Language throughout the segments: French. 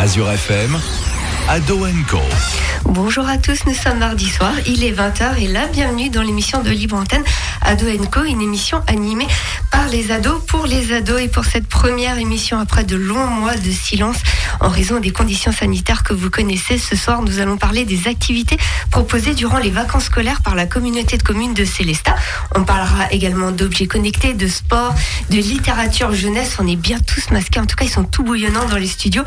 Azure FM, Ado. Bonjour à tous, nous sommes mardi soir, il est 20h et là, bienvenue dans l'émission de Libre Antenne Ado Co, une émission animée par les ados pour les ados et pour cette première émission après de longs mois de silence en raison des conditions sanitaires que vous connaissez. Ce soir, nous allons parler des activités proposées durant les vacances scolaires par la communauté de communes de Célestat. On parlera également d'objets connectés, de sport, de littérature jeunesse. On est bien tous masqués, en tout cas, ils sont tout bouillonnants dans les studios.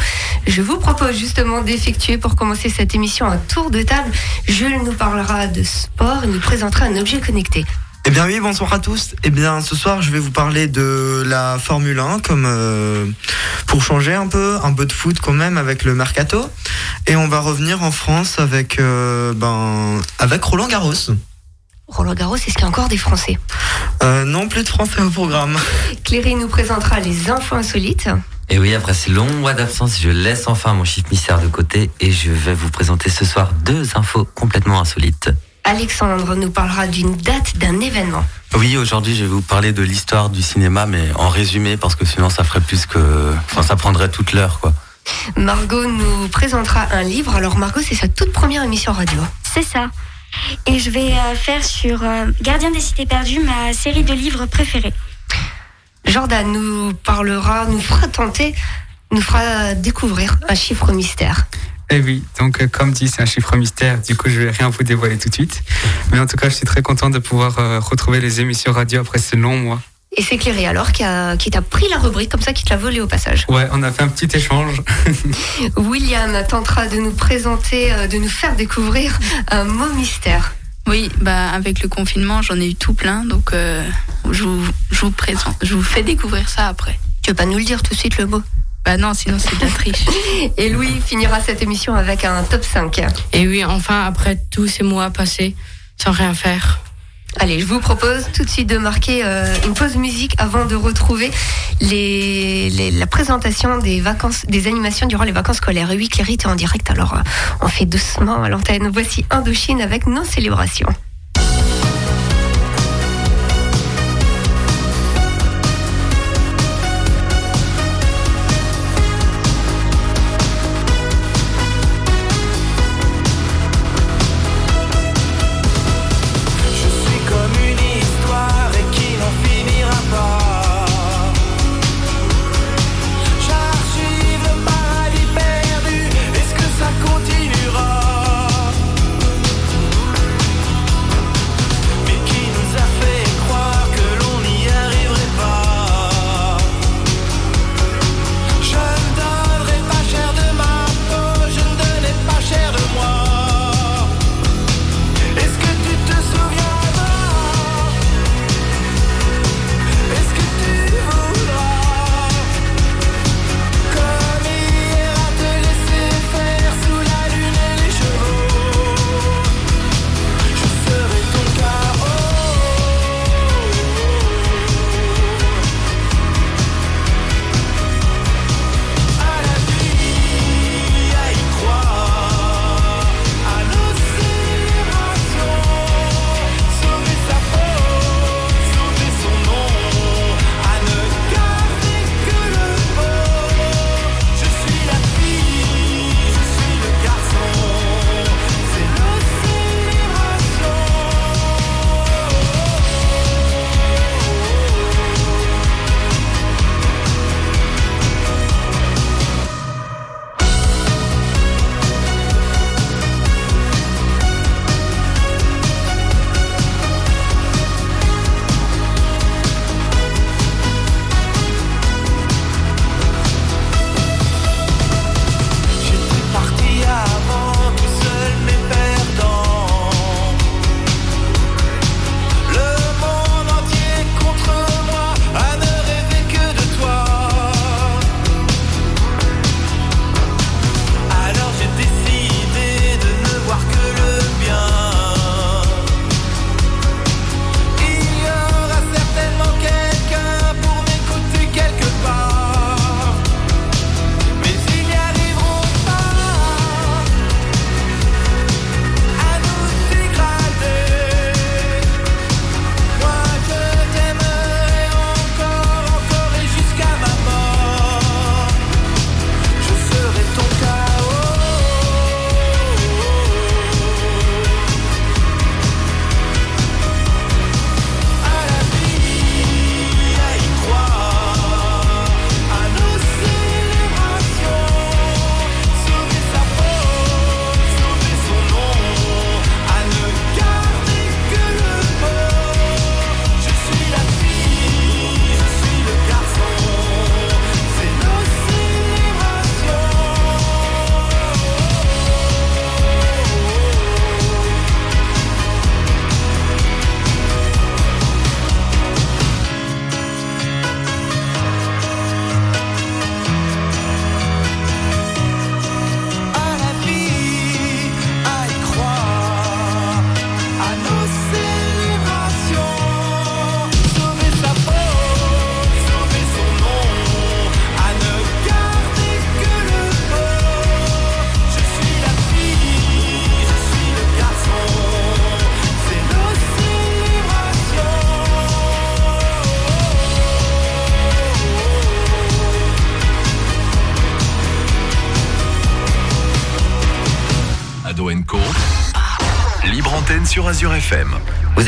Je vous propose justement d'effectuer pour commencer cette émission un tour de table. Jules nous parlera de sport et nous présentera un objet connecté. Eh bien oui, bonsoir à tous. Eh bien ce soir, je vais vous parler de la Formule 1 comme euh, pour changer un peu, un peu de foot quand même avec le mercato et on va revenir en France avec euh, ben avec Roland Garros. Roland Garros, est-ce qu'il y a encore des Français? Euh, Non, plus de Français au programme. Cléry nous présentera les infos insolites. Et oui, après ces longs mois d'absence, je laisse enfin mon chiffre mystère de côté et je vais vous présenter ce soir deux infos complètement insolites. Alexandre nous parlera d'une date d'un événement. Oui, aujourd'hui, je vais vous parler de l'histoire du cinéma, mais en résumé, parce que sinon, ça ferait plus que. Enfin, ça prendrait toute l'heure, quoi. Margot nous présentera un livre. Alors, Margot, c'est sa toute première émission radio. C'est ça. Et je vais euh, faire sur euh, Gardien des cités perdues, ma série de livres préférés. Jordan nous parlera, nous fera tenter, nous fera découvrir un chiffre mystère. Eh oui, donc euh, comme dit, c'est un chiffre mystère, du coup je vais rien vous dévoiler tout de suite. Mais en tout cas, je suis très content de pouvoir euh, retrouver les émissions radio après ce long mois. Et c'est Cléry alors qui, a, qui t'a pris la rubrique comme ça, qui te l'a volé au passage. Ouais, on a fait un petit échange. William tentera de nous présenter, euh, de nous faire découvrir un mot mystère. Oui, bah avec le confinement, j'en ai eu tout plein, donc je, vous, je vous présente, je vous fais découvrir ça après. Tu veux pas nous le dire tout de suite le mot? Bah non, sinon c'est de la triche. Et Louis finira cette émission avec un top 5. Et oui, enfin, après tous ces mois passés sans rien faire. Allez, je vous propose tout de suite de marquer euh, une pause musique avant de retrouver la présentation des vacances, des animations durant les vacances scolaires. Et oui, Cléry, es en direct, alors euh, on fait doucement à l'antenne. Voici Indochine avec nos célébrations.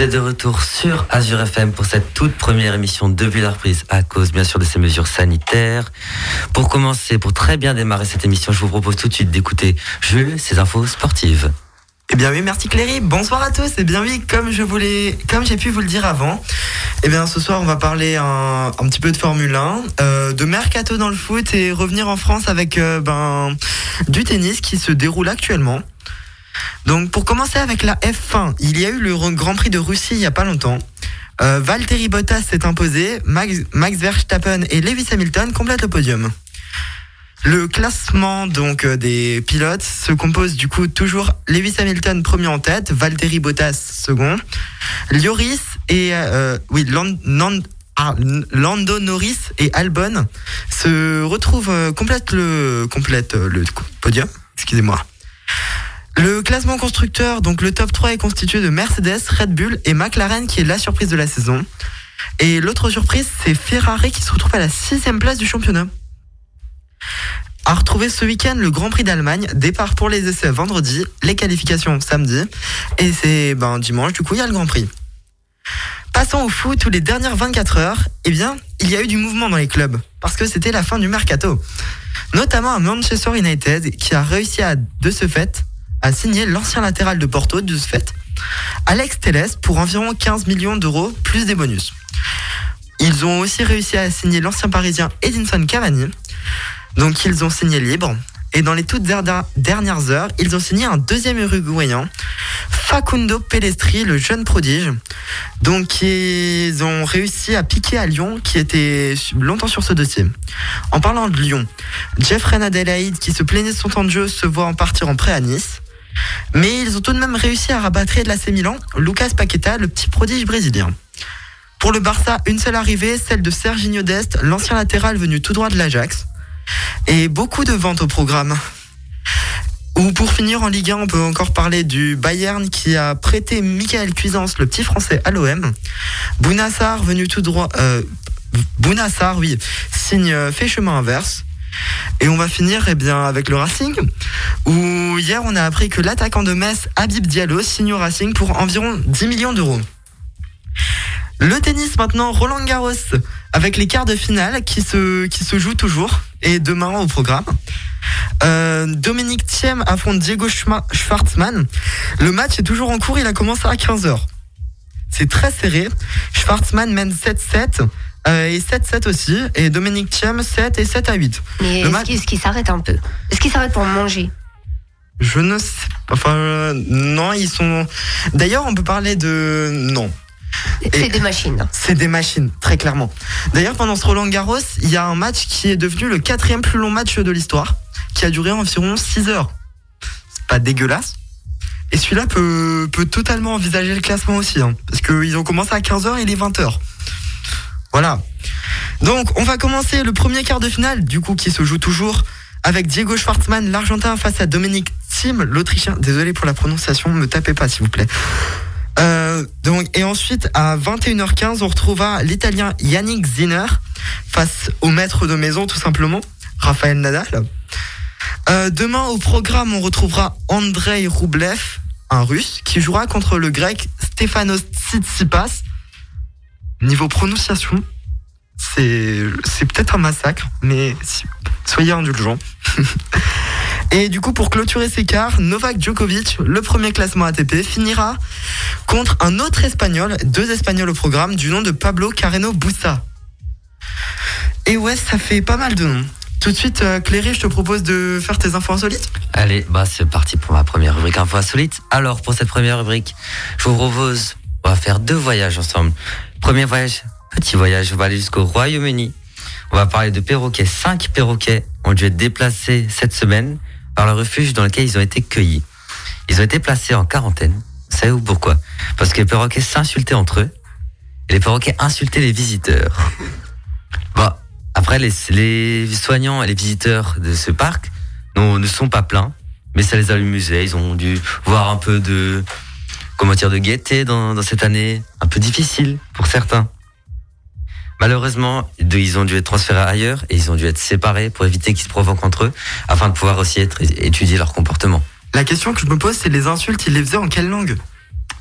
De retour sur Azure FM pour cette toute première émission depuis la reprise à cause bien sûr de ces mesures sanitaires. Pour commencer, pour très bien démarrer cette émission, je vous propose tout de suite d'écouter Jules, ses infos sportives. Eh bien oui, merci Cléry. Bonsoir à tous. Eh bien oui, comme je voulais, comme j'ai pu vous le dire avant, eh bien ce soir on va parler un, un petit peu de Formule 1, euh, de mercato dans le foot et revenir en France avec euh, ben du tennis qui se déroule actuellement. Donc pour commencer avec la F1, il y a eu le Grand Prix de Russie il y a pas longtemps. Euh, Valtteri Bottas s'est imposé, Max, Verstappen et Lewis Hamilton complètent le podium. Le classement donc euh, des pilotes se compose du coup toujours Lewis Hamilton premier en tête, Valtteri Bottas second, Lloris et euh, oui Land- Nan- ah, Lando Norris et Albon se retrouvent euh, complète le complète euh, le podium. Excusez-moi. Le classement constructeur, donc le top 3 est constitué de Mercedes, Red Bull et McLaren qui est la surprise de la saison. Et l'autre surprise, c'est Ferrari qui se retrouve à la sixième place du championnat. À retrouver ce week-end le Grand Prix d'Allemagne, départ pour les essais vendredi, les qualifications samedi, et c'est ben, dimanche, du coup il y a le Grand Prix. Passons au foot, où les dernières 24 heures, eh bien, il y a eu du mouvement dans les clubs, parce que c'était la fin du mercato. Notamment à Manchester United, qui a réussi à, de ce fait, à signer l'ancien latéral de Porto, de ce fait, Alex Telles, pour environ 15 millions d'euros, plus des bonus. Ils ont aussi réussi à signer l'ancien parisien Edinson Cavani, donc ils ont signé libre. Et dans les toutes dernières heures, ils ont signé un deuxième uruguayen, Facundo Pelestri, le jeune prodige. Donc ils ont réussi à piquer à Lyon, qui était longtemps sur ce dossier. En parlant de Lyon, Jeffrey Adelaide, qui se plaignait de son temps de jeu, se voit en partir en prêt à Nice. Mais ils ont tout de même réussi à rabattre de l'AC Milan, Lucas Paqueta, le petit prodige brésilien. Pour le Barça, une seule arrivée, celle de Serginho Dest, l'ancien latéral venu tout droit de l'Ajax. Et beaucoup de ventes au programme. Ou pour finir en Ligue 1, on peut encore parler du Bayern qui a prêté Michael Cuisance, le petit français, à l'OM. Bounassar, venu tout droit... Euh, Bounassar, oui, signe euh, fait chemin inverse. Et on va finir eh bien, avec le Racing, où hier on a appris que l'attaquant de Metz, Habib Diallo, signe au Racing pour environ 10 millions d'euros. Le tennis maintenant, Roland Garros, avec les quarts de finale qui se, qui se jouent toujours, et demain au programme. Euh, Dominique Thiem affronte Diego Schwartzmann. Le match est toujours en cours, il a commencé à 15h. C'est très serré. Schwartzmann mène 7-7 euh, et 7-7 aussi, et Dominique Thiem 7 et 7 à 8. Mais est-ce match- qu'il qu'il s'arrête un peu Est-ce qu'il s'arrête pour manger Je ne sais pas. Enfin, euh, non, ils sont. D'ailleurs, on peut parler de. Non. C'est des machines. C'est des machines, très clairement. D'ailleurs, pendant ce Roland Garros, il y a un match qui est devenu le quatrième plus long match de l'histoire, qui a duré environ 6 heures. C'est pas dégueulasse. Et celui-là peut, peut totalement envisager le classement aussi, hein, parce qu'ils ont commencé à 15h et il est 20h. Voilà. Donc, on va commencer le premier quart de finale, du coup, qui se joue toujours avec Diego Schwartzmann, l'Argentin, face à Dominique Thiem, l'Autrichien. Désolé pour la prononciation, me tapez pas, s'il vous plaît. Euh, donc, et ensuite, à 21h15, on retrouvera l'Italien Yannick Zinner face au maître de maison, tout simplement, Raphaël Nadal. Euh, demain, au programme, on retrouvera Andrei Rublev, un russe, qui jouera contre le grec Stefanos Tsitsipas. Niveau prononciation, c'est peut-être un massacre, mais soyez indulgents. Et du coup, pour clôturer ces quarts, Novak Djokovic, le premier classement ATP, finira contre un autre Espagnol, deux Espagnols au programme, du nom de Pablo Carreno Busta. Et ouais, ça fait pas mal de noms. Tout de suite, euh, Cléry, je te propose de faire tes infos insolites. Allez, bah c'est parti pour ma première rubrique info insolite. Alors pour cette première rubrique, je vous propose, on va faire deux voyages ensemble. Premier voyage, petit voyage, on va aller jusqu'au Royaume-Uni. On va parler de perroquets. Cinq perroquets ont dû être déplacés cette semaine par le refuge dans lequel ils ont été cueillis. Ils ont été placés en quarantaine. Vous savez-vous pourquoi? Parce que les perroquets s'insultaient entre eux et les perroquets insultaient les visiteurs. Bah, après, les, soignants et les visiteurs de ce parc ne sont pas pleins, mais ça les a amusés. Ils ont dû voir un peu de, comment dire, de gaieté dans, dans cette année, un peu difficile pour certains. Malheureusement, ils ont dû être transférés ailleurs et ils ont dû être séparés pour éviter qu'ils se provoquent entre eux, afin de pouvoir aussi être, étudier leur comportement. La question que je me pose, c'est les insultes, ils les faisaient en quelle langue?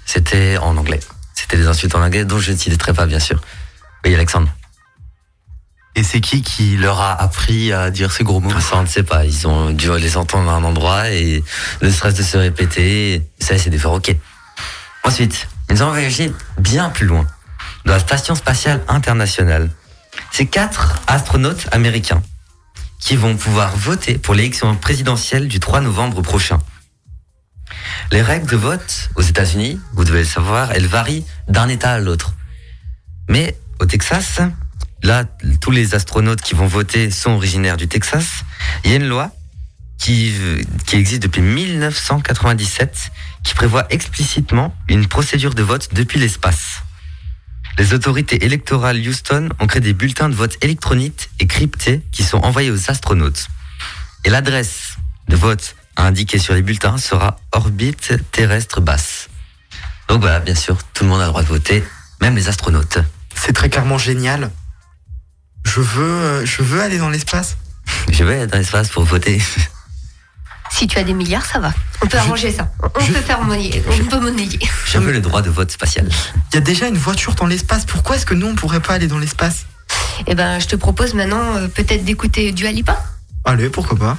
C'était en anglais. C'était des insultes en anglais dont je ne citerai pas, bien sûr. Oui, Alexandre. Et c'est qui qui leur a appris à dire ces gros mots? Ça, on ne sait pas. Ils ont dû les entendre à un endroit et le stress de se répéter, ça, c'est de faire OK. Ensuite, ils ont voyagé bien plus loin, dans la Station spatiale internationale. C'est quatre astronautes américains qui vont pouvoir voter pour l'élection présidentielle du 3 novembre prochain. Les règles de vote aux États-Unis, vous devez le savoir, elles varient d'un État à l'autre. Mais au Texas, là, tous les astronautes qui vont voter sont originaires du Texas. Il y a une loi qui, qui existe depuis 1997 qui prévoit explicitement une procédure de vote depuis l'espace. Les autorités électorales Houston ont créé des bulletins de vote électroniques et cryptés qui sont envoyés aux astronautes. Et l'adresse de vote indiquée sur les bulletins sera orbite terrestre basse. Donc voilà, bien sûr, tout le monde a le droit de voter, même les astronautes. C'est très clairement génial. Je veux, euh, je veux aller dans l'espace. Je vais aller dans l'espace pour voter. Si tu as des milliards, ça va. On peut arranger ça. On peut faire monnayer. On peut monnayer. Je veux le droit de vote spatial. Il y a déjà une voiture dans l'espace. Pourquoi est-ce que nous, on pourrait pas aller dans l'espace? Eh ben, je te propose maintenant euh, peut-être d'écouter du Alipa. Allez, pourquoi pas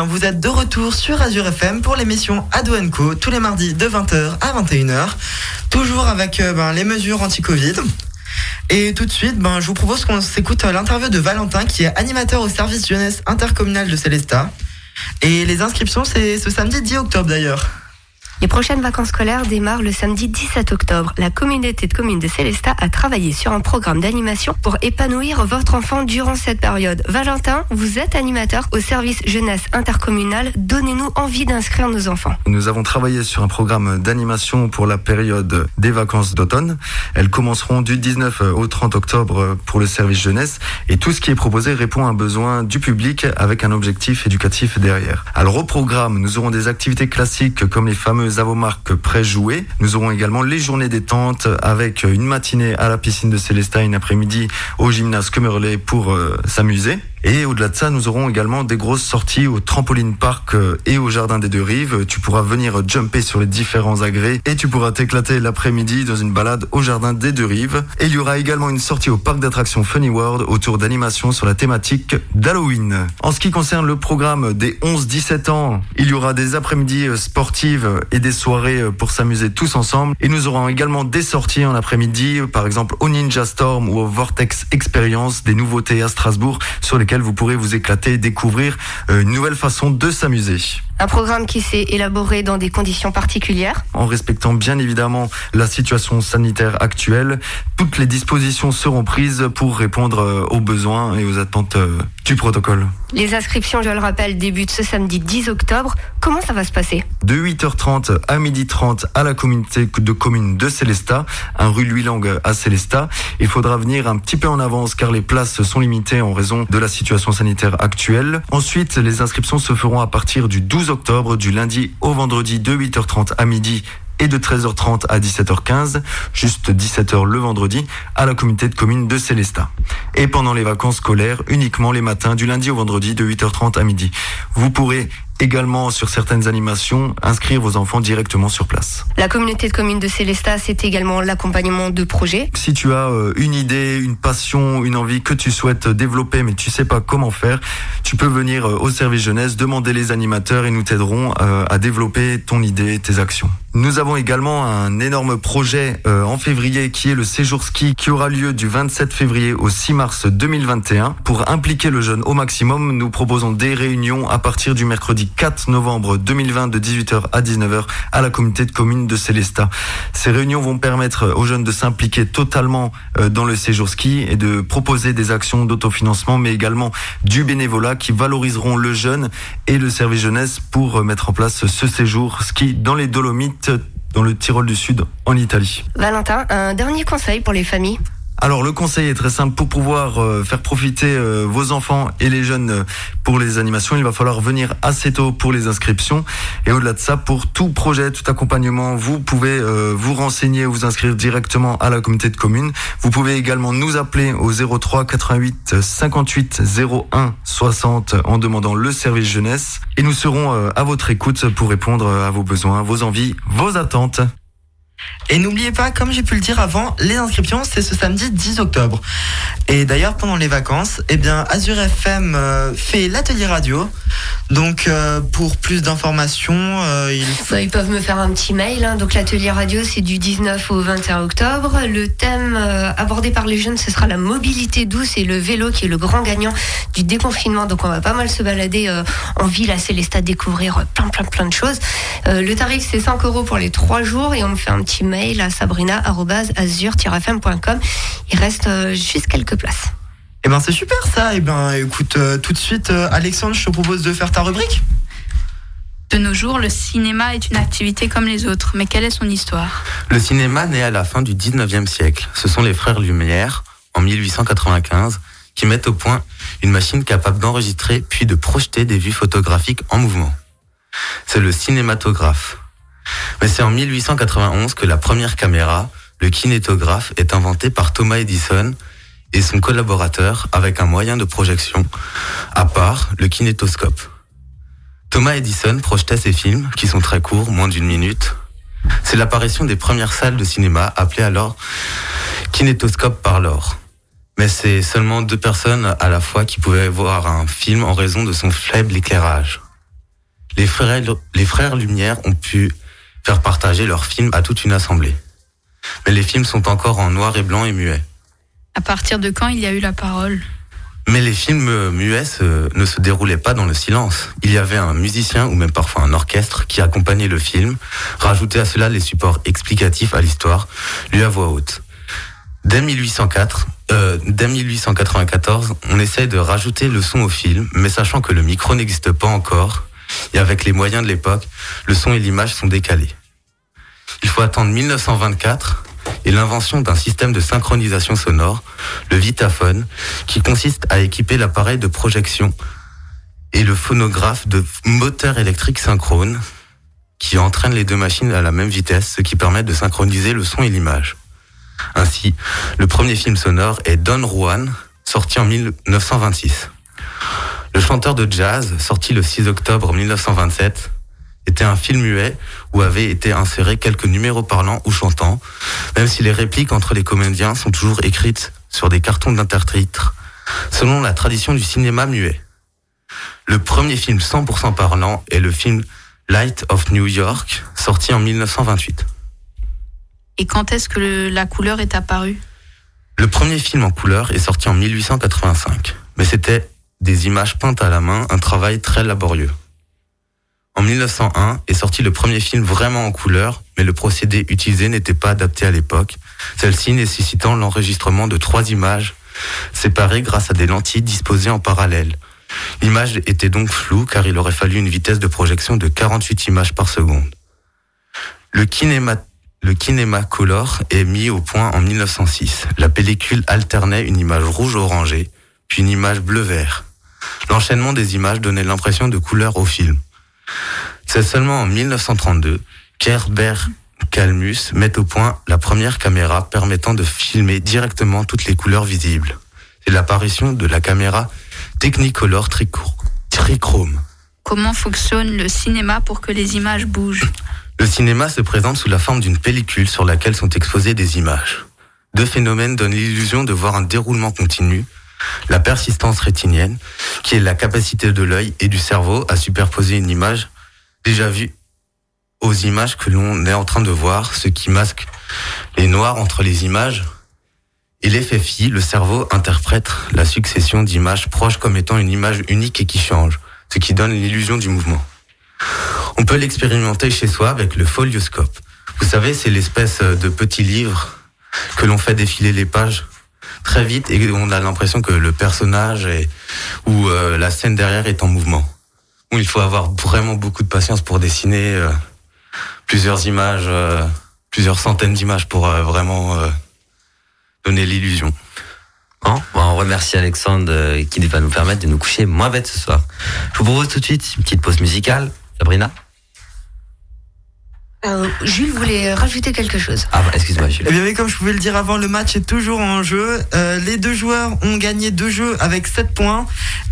Vous êtes de retour sur Azure FM pour l'émission Ado Co tous les mardis de 20h à 21h. Toujours avec euh, ben, les mesures anti-Covid. Et tout de suite, ben, je vous propose qu'on s'écoute euh, l'interview de Valentin, qui est animateur au service jeunesse intercommunal de Célesta. Et les inscriptions, c'est ce samedi 10 octobre d'ailleurs. Les prochaines vacances scolaires démarrent le samedi 17 octobre. La communauté de communes de Célestat a travaillé sur un programme d'animation pour épanouir votre enfant durant cette période. Valentin, vous êtes animateur au service jeunesse intercommunal. Donnez-nous envie d'inscrire nos enfants. Nous avons travaillé sur un programme d'animation pour la période des vacances d'automne. Elles commenceront du 19 au 30 octobre pour le service jeunesse et tout ce qui est proposé répond à un besoin du public avec un objectif éducatif derrière. Alors au programme, nous aurons des activités classiques comme les fameuses avomarques pré-jouées. Nous aurons également les journées détente avec une matinée à la piscine de Célestat, une après-midi au gymnase Quemerlé pour euh, s'amuser. Et au-delà de ça, nous aurons également des grosses sorties au trampoline park euh, et au jardin des deux rives. Tu pourras venir jumper sur les différents agrès et tu pourras t'éclater l'après-midi dans une balade au jardin des deux rives. Et il y aura également une sortie au parc d'attractions Funny World autour d'animations sur la thématique d'Halloween. En ce qui concerne le programme des 11-17 ans, il y aura des après-midi euh, sportives et des soirées euh, pour s'amuser tous ensemble. Et nous aurons également des sorties en après-midi, par exemple au Ninja Storm ou au Vortex Experience, des nouveautés à Strasbourg sur lesquelles vous pourrez vous éclater et découvrir euh, une nouvelle façon de s'amuser. Un programme qui s'est élaboré dans des conditions particulières. En respectant bien évidemment la situation sanitaire actuelle, toutes les dispositions seront prises pour répondre euh, aux besoins et aux attentes euh, du protocole. Les inscriptions, je le rappelle, débutent ce samedi 10 octobre. Comment ça va se passer? De 8h30 à 12h30 à la communauté de communes de Célestat, un rue Louis Lang à Célestat. Il faudra venir un petit peu en avance car les places sont limitées en raison de la situation sanitaire actuelle. Ensuite, les inscriptions se feront à partir du 12 octobre, du lundi au vendredi de 8h30 à midi et de 13h30 à 17h15, juste 17h le vendredi, à la communauté de communes de Célestat. Et pendant les vacances scolaires, uniquement les matins, du lundi au vendredi, de 8h30 à midi. Vous pourrez également, sur certaines animations, inscrire vos enfants directement sur place. La communauté de communes de Célestat, c'est également l'accompagnement de projets. Si tu as euh, une idée, une passion, une envie que tu souhaites développer, mais tu sais pas comment faire, tu peux venir euh, au service jeunesse, demander les animateurs et nous t'aiderons euh, à développer ton idée, tes actions. Nous avons également un énorme projet euh, en février qui est le séjour ski qui aura lieu du 27 février au 6 mars 2021. Pour impliquer le jeune au maximum, nous proposons des réunions à partir du mercredi 4 novembre 2020 de 18h à 19h à la communauté de communes de Célestat. Ces réunions vont permettre aux jeunes de s'impliquer totalement euh, dans le séjour ski et de proposer des actions d'autofinancement mais également du bénévolat qui valoriseront le jeune et le service jeunesse pour euh, mettre en place ce séjour ski dans les Dolomites dans le Tyrol du Sud en Italie. Valentin, un dernier conseil pour les familles Alors le conseil est très simple pour pouvoir euh, faire profiter euh, vos enfants et les jeunes euh, pour les animations, il va falloir venir assez tôt pour les inscriptions et au-delà de ça pour tout projet, tout accompagnement, vous pouvez vous renseigner, vous inscrire directement à la communauté de communes. Vous pouvez également nous appeler au 03 88 58 01 60 en demandant le service jeunesse et nous serons à votre écoute pour répondre à vos besoins, vos envies, vos attentes. Et n'oubliez pas, comme j'ai pu le dire avant, les inscriptions, c'est ce samedi 10 octobre. Et d'ailleurs, pendant les vacances, eh bien, Azure FM euh, fait l'atelier radio. Donc, euh, pour plus d'informations, euh, Bah, ils peuvent me faire un petit mail. hein. Donc l'atelier radio, c'est du 19 au 21 octobre. Le thème abordé par les jeunes, ce sera la mobilité douce et le vélo, qui est le grand gagnant du déconfinement. Donc on va pas mal se balader en ville à Célestat, découvrir plein, plein, plein de choses. Le tarif, c'est 5 euros pour les 3 jours et on me fait un petit mail à sabrina.azur-fm.com. Il reste euh, juste quelques places. Eh ben, c'est super ça. Eh ben, écoute, euh, tout de suite, euh, Alexandre, je te propose de faire ta rubrique. De nos jours, le cinéma est une activité comme les autres, mais quelle est son histoire? Le cinéma naît à la fin du 19e siècle. Ce sont les frères Lumière, en 1895, qui mettent au point une machine capable d'enregistrer puis de projeter des vues photographiques en mouvement. C'est le cinématographe. Mais c'est en 1891 que la première caméra, le kinétographe, est inventée par Thomas Edison et son collaborateur avec un moyen de projection à part, le kinétoscope. Thomas Edison projetait ses films, qui sont très courts, moins d'une minute. C'est l'apparition des premières salles de cinéma, appelées alors kinétoscope par l'or. Mais c'est seulement deux personnes à la fois qui pouvaient voir un film en raison de son faible éclairage. Les frères, les frères Lumière ont pu faire partager leurs films à toute une assemblée. Mais les films sont encore en noir et blanc et muet. À partir de quand il y a eu la parole? Mais les films euh, muets se- ne se déroulaient pas dans le silence. Il y avait un musicien ou même parfois un orchestre qui accompagnait le film, rajoutait à cela les supports explicatifs à l'histoire, lus à voix haute. Dès 1804, euh, dès 1894, on essaye de rajouter le son au film, mais sachant que le micro n'existe pas encore, et avec les moyens de l'époque, le son et l'image sont décalés. Il faut attendre 1924 et l'invention d'un système de synchronisation sonore, le Vitaphone, qui consiste à équiper l'appareil de projection et le phonographe de moteurs électriques synchrones qui entraînent les deux machines à la même vitesse, ce qui permet de synchroniser le son et l'image. Ainsi, le premier film sonore est Don Juan, sorti en 1926. Le chanteur de jazz, sorti le 6 octobre 1927, était un film muet où avaient été insérés quelques numéros parlants ou chantants, même si les répliques entre les comédiens sont toujours écrites sur des cartons d'intertitres, selon la tradition du cinéma muet. Le premier film 100% parlant est le film Light of New York, sorti en 1928. Et quand est-ce que le- la couleur est apparue? Le premier film en couleur est sorti en 1885, mais c'était des images peintes à la main, un travail très laborieux. En 1901 est sorti le premier film vraiment en couleur, mais le procédé utilisé n'était pas adapté à l'époque, celle-ci nécessitant l'enregistrement de trois images séparées grâce à des lentilles disposées en parallèle. L'image était donc floue car il aurait fallu une vitesse de projection de 48 images par seconde. Le cinéma le Kinemacolor est mis au point en 1906. La pellicule alternait une image rouge-orangée, puis une image bleu-vert. L'enchaînement des images donnait l'impression de couleur au film. C'est seulement en 1932 qu'Herbert Calmus met au point la première caméra permettant de filmer directement toutes les couleurs visibles. C'est l'apparition de la caméra Technicolor Trichrome. Comment fonctionne le cinéma pour que les images bougent Le cinéma se présente sous la forme d'une pellicule sur laquelle sont exposées des images. Deux phénomènes donnent l'illusion de voir un déroulement continu. La persistance rétinienne, qui est la capacité de l'œil et du cerveau à superposer une image déjà vue aux images que l'on est en train de voir, ce qui masque les noirs entre les images. Et l'effet phi, le cerveau interprète la succession d'images proches comme étant une image unique et qui change, ce qui donne l'illusion du mouvement. On peut l'expérimenter chez soi avec le folioscope. Vous savez, c'est l'espèce de petit livre que l'on fait défiler les pages très vite et on a l'impression que le personnage est, ou euh, la scène derrière est en mouvement. Il faut avoir vraiment beaucoup de patience pour dessiner euh, plusieurs images, euh, plusieurs centaines d'images pour vraiment donner l'illusion. Bon, on remercie Alexandre qui va nous permettre de nous coucher moins bête ce soir. Je vous propose tout de suite une petite pause musicale. Sabrina Euh, Jules voulait rajouter quelque chose. Ah, bah, excuse-moi, Jules. Eh bien oui, comme je pouvais le dire avant, le match est toujours en jeu. Euh, les deux joueurs ont gagné deux jeux avec 7 points.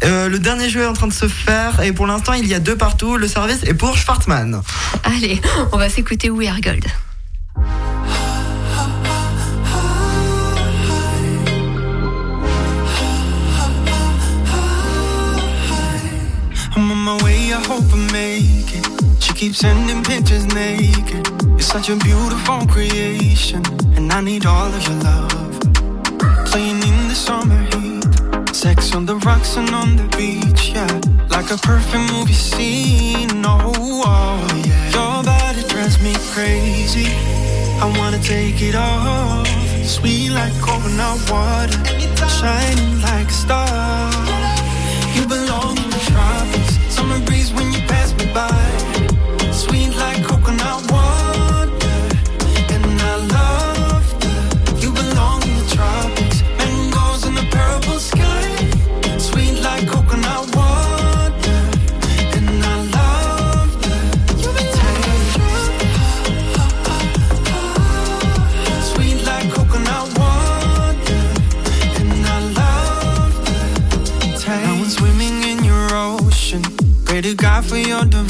Euh, le dernier jeu est en train de se faire et pour l'instant il y a deux partout. Le service est pour Schwartzmann. Allez, on va s'écouter We Are Gold. Keeps sending pictures naked. You're such a beautiful creation, and I need all of your love. Playing in the summer heat, sex on the rocks and on the beach, yeah. Like a perfect movie scene, oh, oh yeah. Your body drives me crazy. I wanna take it off. Sweet like coconut water, shining like a star.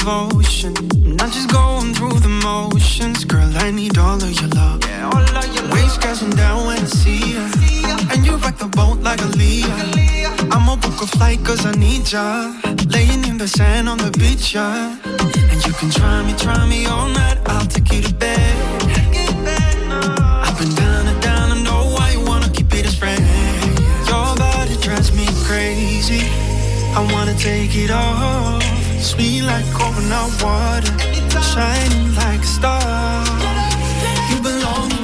Devotion. I'm not just going through the motions. Girl, I need all of your love. Waves crashing down when I see ya. And you rock the boat like a Leah. I'ma book a flight cause I need ya. Laying in the sand on the beach, yeah. And you can try me, try me all night. I'll take you to bed. Up and down and down, I know why you wanna keep it as friends. Your body drives me crazy. I wanna take it off. Sweet like coconut water, shining like a star. You belong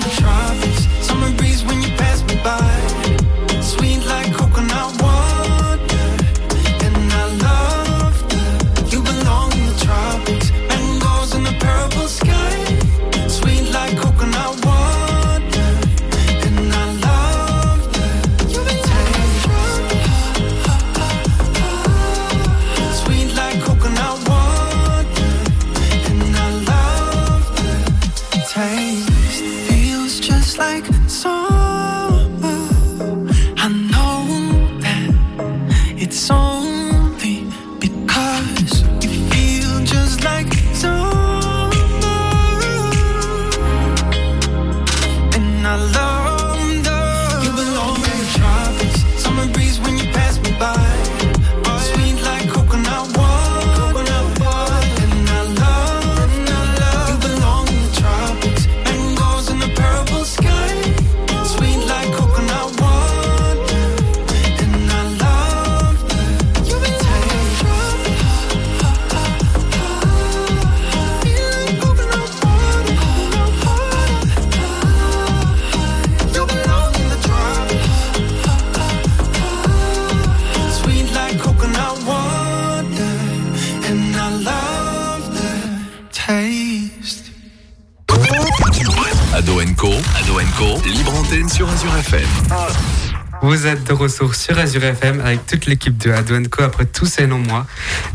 de retour sur Azure FM avec toute l'équipe de Ado Co après tous ces longs mois.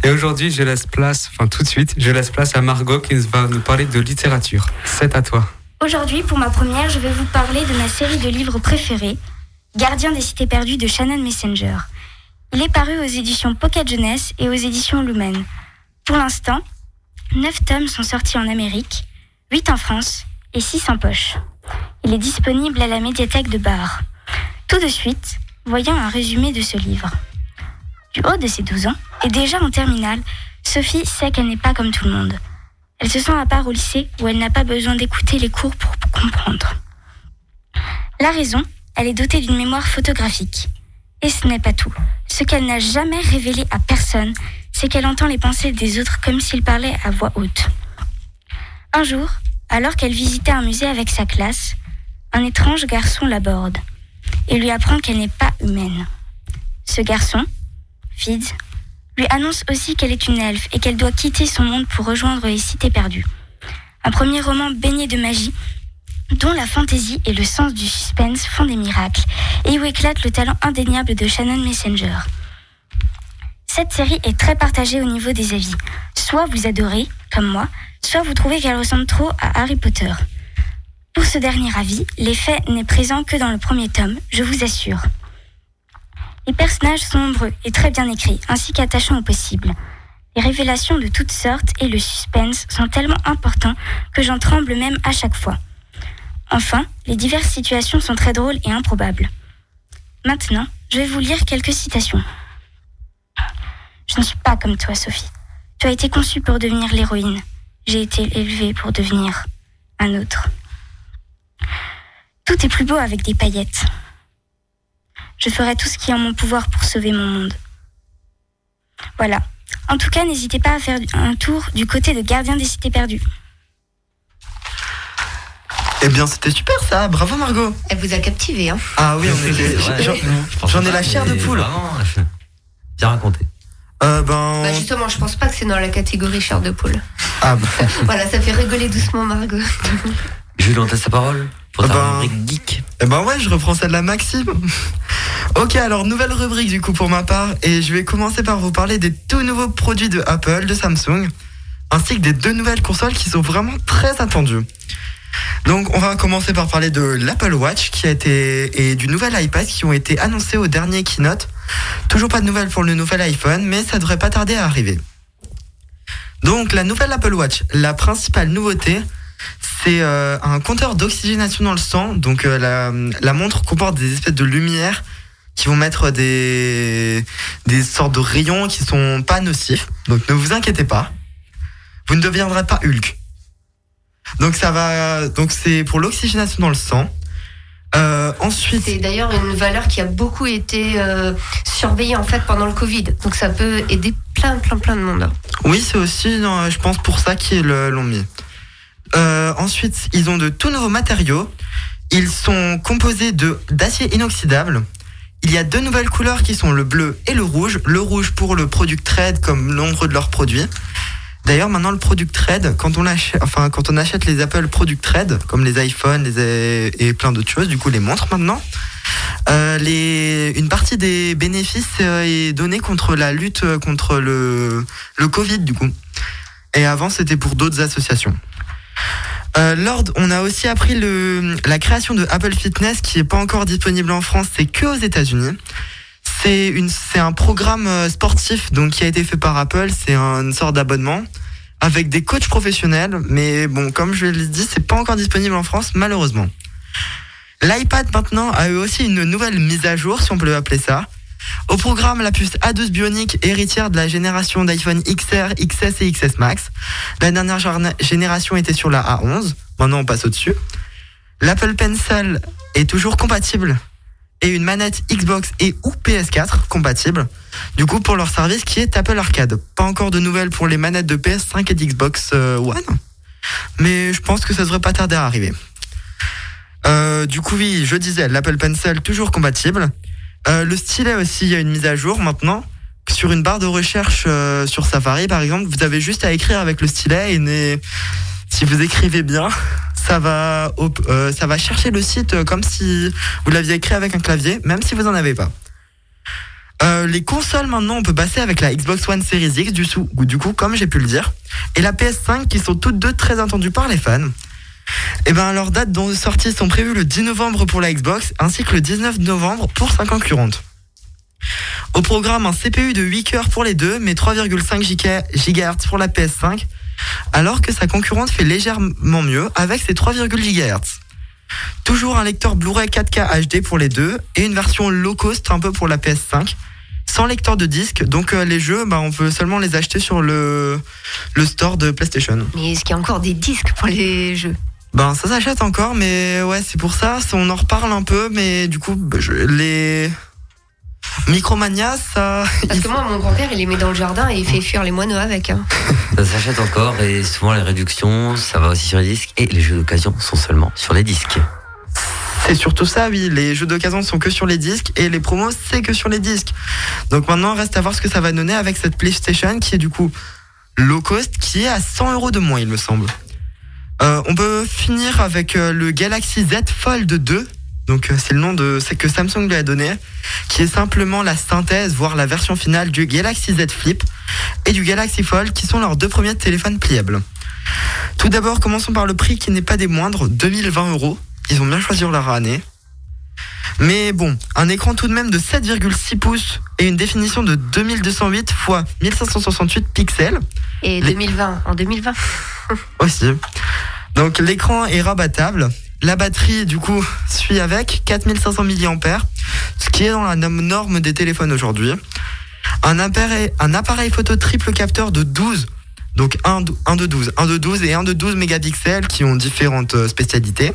Et aujourd'hui, je laisse place, enfin tout de suite, je laisse place à Margot qui va nous parler de littérature. C'est à toi. Aujourd'hui, pour ma première, je vais vous parler de ma série de livres préférés, Gardien des cités perdues de Shannon Messenger. Il est paru aux éditions Pocket Jeunesse et aux éditions Lumen. Pour l'instant, 9 tomes sont sortis en Amérique, 8 en France et 6 en poche. Il est disponible à la médiathèque de Bar. Tout de suite, voyons un résumé de ce livre. Du haut de ses 12 ans, et déjà en terminale, Sophie sait qu'elle n'est pas comme tout le monde. Elle se sent à part au lycée où elle n'a pas besoin d'écouter les cours pour comprendre. La raison, elle est dotée d'une mémoire photographique. Et ce n'est pas tout. Ce qu'elle n'a jamais révélé à personne, c'est qu'elle entend les pensées des autres comme s'ils parlaient à voix haute. Un jour, alors qu'elle visitait un musée avec sa classe, un étrange garçon l'aborde et lui apprend qu'elle n'est pas humaine. Ce garçon, Fids, lui annonce aussi qu'elle est une elfe et qu'elle doit quitter son monde pour rejoindre les cités perdues. Un premier roman baigné de magie, dont la fantaisie et le sens du suspense font des miracles, et où éclate le talent indéniable de Shannon Messenger. Cette série est très partagée au niveau des avis. Soit vous adorez, comme moi, soit vous trouvez qu'elle ressemble trop à Harry Potter. Pour ce dernier avis, l'effet n'est présent que dans le premier tome, je vous assure. Les personnages sont nombreux et très bien écrits, ainsi qu'attachants au possible. Les révélations de toutes sortes et le suspense sont tellement importants que j'en tremble même à chaque fois. Enfin, les diverses situations sont très drôles et improbables. Maintenant, je vais vous lire quelques citations. Je ne suis pas comme toi, Sophie. Tu as été conçue pour devenir l'héroïne. J'ai été élevée pour devenir un autre. Tout est plus beau avec des paillettes. Je ferai tout ce qui est en mon pouvoir pour sauver mon monde. Voilà. En tout cas, n'hésitez pas à faire un tour du côté de Gardien des Cités Perdues. Eh bien, c'était super ça. Bravo Margot. Elle vous a captivé, hein Ah oui, on était. Ouais. j'en- ai la chair de poule. vraiment, Bien raconté. Euh, ben. Bah justement, je pense pas que c'est dans la catégorie chair de poule. Ah bah. voilà, ça fait rigoler doucement Margot. Jules, on te laisse la parole pour ta Ben, rubrique geek. Eh ben ouais, je reprends celle de la Maxime. ok, alors nouvelle rubrique du coup pour ma part, et je vais commencer par vous parler des tout nouveaux produits de Apple, de Samsung, ainsi que des deux nouvelles consoles qui sont vraiment très attendues. Donc on va commencer par parler de l'Apple Watch qui a été et du nouvel iPad qui ont été annoncés au dernier keynote. Toujours pas de nouvelles pour le nouvel iPhone, mais ça devrait pas tarder à arriver. Donc la nouvelle Apple Watch, la principale nouveauté, c'est euh, un compteur d'oxygénation dans le sang. Donc euh, la, la montre comporte des espèces de lumières qui vont mettre des, des sortes de rayons qui sont pas nocifs. Donc ne vous inquiétez pas. Vous ne deviendrez pas Hulk. Donc ça va. Donc c'est pour l'oxygénation dans le sang. Euh, ensuite, C'est d'ailleurs une valeur qui a beaucoup été euh, surveillée en fait pendant le Covid. Donc ça peut aider plein, plein, plein de monde. oui, c'est aussi, je pense, pour ça qu'ils l'ont mis. Euh, ensuite, ils ont de tout nouveaux matériaux. Ils sont composés de d'acier inoxydable. Il y a deux nouvelles couleurs qui sont le bleu et le rouge. Le rouge pour le Product Trade comme nombre de leurs produits. D'ailleurs, maintenant le Product Trade, quand on achète, enfin quand on achète les Apple Product Trade, comme les iPhones, les et plein d'autres choses, du coup les montres maintenant, euh, les, une partie des bénéfices euh, est donnée contre la lutte euh, contre le le Covid du coup. Et avant c'était pour d'autres associations. Euh, Lord, on a aussi appris le, la création de Apple Fitness qui est pas encore disponible en France, c'est que aux États-Unis. C'est un programme euh, sportif donc qui a été fait par Apple. C'est une sorte d'abonnement avec des coachs professionnels, mais bon, comme je l'ai dit, c'est pas encore disponible en France malheureusement. L'iPad maintenant a eu aussi une nouvelle mise à jour, si on peut l'appeler ça. Au programme, la puce A12 Bionic, héritière de la génération d'iPhone XR, XS et XS Max. La dernière génération était sur la A11. Maintenant, on passe au-dessus. L'Apple Pencil est toujours compatible et une manette Xbox et ou PS4 compatible. Du coup, pour leur service qui est Apple Arcade. Pas encore de nouvelles pour les manettes de PS5 et d'Xbox euh, One, mais je pense que ça devrait pas tarder à arriver. Euh, du coup, oui, je disais, l'Apple Pencil toujours compatible. Euh, le stylet aussi, il y a une mise à jour maintenant. Sur une barre de recherche euh, sur Safari, par exemple, vous avez juste à écrire avec le stylet et si vous écrivez bien, ça va, euh, ça va chercher le site comme si vous l'aviez écrit avec un clavier, même si vous en avez pas. Euh, les consoles maintenant, on peut passer avec la Xbox One Series X du, du coup, comme j'ai pu le dire, et la PS5 qui sont toutes deux très attendues par les fans. Et ben leurs dates de sortie sont prévues le 10 novembre pour la Xbox ainsi que le 19 novembre pour sa concurrente. Au programme, un CPU de 8 cœurs pour les deux, mais 3,5 giga- GHz pour la PS5, alors que sa concurrente fait légèrement mieux avec ses 3,1 GHz. Toujours un lecteur Blu-ray 4K HD pour les deux et une version low cost un peu pour la PS5, sans lecteur de disque. Donc euh, les jeux, bah, on peut seulement les acheter sur le, le store de PlayStation. Mais est-ce qu'il y a encore des disques pour les jeux? Ben ça s'achète encore, mais ouais c'est pour ça. On en reparle un peu, mais du coup je- les Micromania, ça. Parce que moi, mon grand-père, il les met dans le jardin et il fait fuir les moineaux avec. hein. Ça s'achète encore et souvent les réductions, ça va aussi sur les disques et les jeux d'occasion sont seulement sur les disques. C'est surtout ça, oui. Les jeux d'occasion sont que sur les disques et les promos, c'est que sur les disques. Donc maintenant, reste à voir ce que ça va donner avec cette PlayStation qui est du coup low cost, qui est à 100 euros de moins, il me semble. Euh, on peut finir avec euh, le Galaxy Z Fold 2. Donc euh, c'est le nom de c'est que Samsung lui a donné, qui est simplement la synthèse, voire la version finale du Galaxy Z Flip et du Galaxy Fold, qui sont leurs deux premiers téléphones pliables. Tout d'abord, commençons par le prix qui n'est pas des moindres, 2020 euros. Ils ont bien choisi leur année. Mais bon, un écran tout de même de 7,6 pouces et une définition de 2208 x 1568 pixels Et 2020, en 2020. aussi. Donc l'écran est rabattable. La batterie, du coup, suit avec 4500 mAh, ce qui est dans la norme des téléphones aujourd'hui. Un appareil, photo triple capteur de 12, donc un, dou- un de 12, un de 12 et un de 12 mégapixels qui ont différentes euh, spécialités.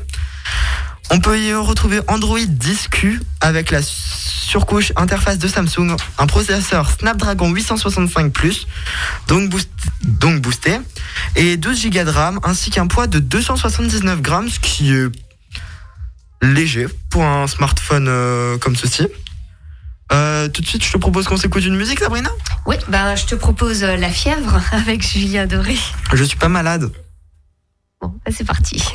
On peut y retrouver Android 10Q avec la surcouche interface de Samsung, un processeur Snapdragon 865 donc, boost- donc boosté, et 12 Go de RAM ainsi qu'un poids de 279 grammes, ce qui est léger pour un smartphone euh, comme ceci. Euh, tout de suite, je te propose qu'on s'écoute une musique, Sabrina? Oui, ben, je te propose euh, La fièvre avec Julien Doré. Je suis pas malade. Bon, ben, c'est parti.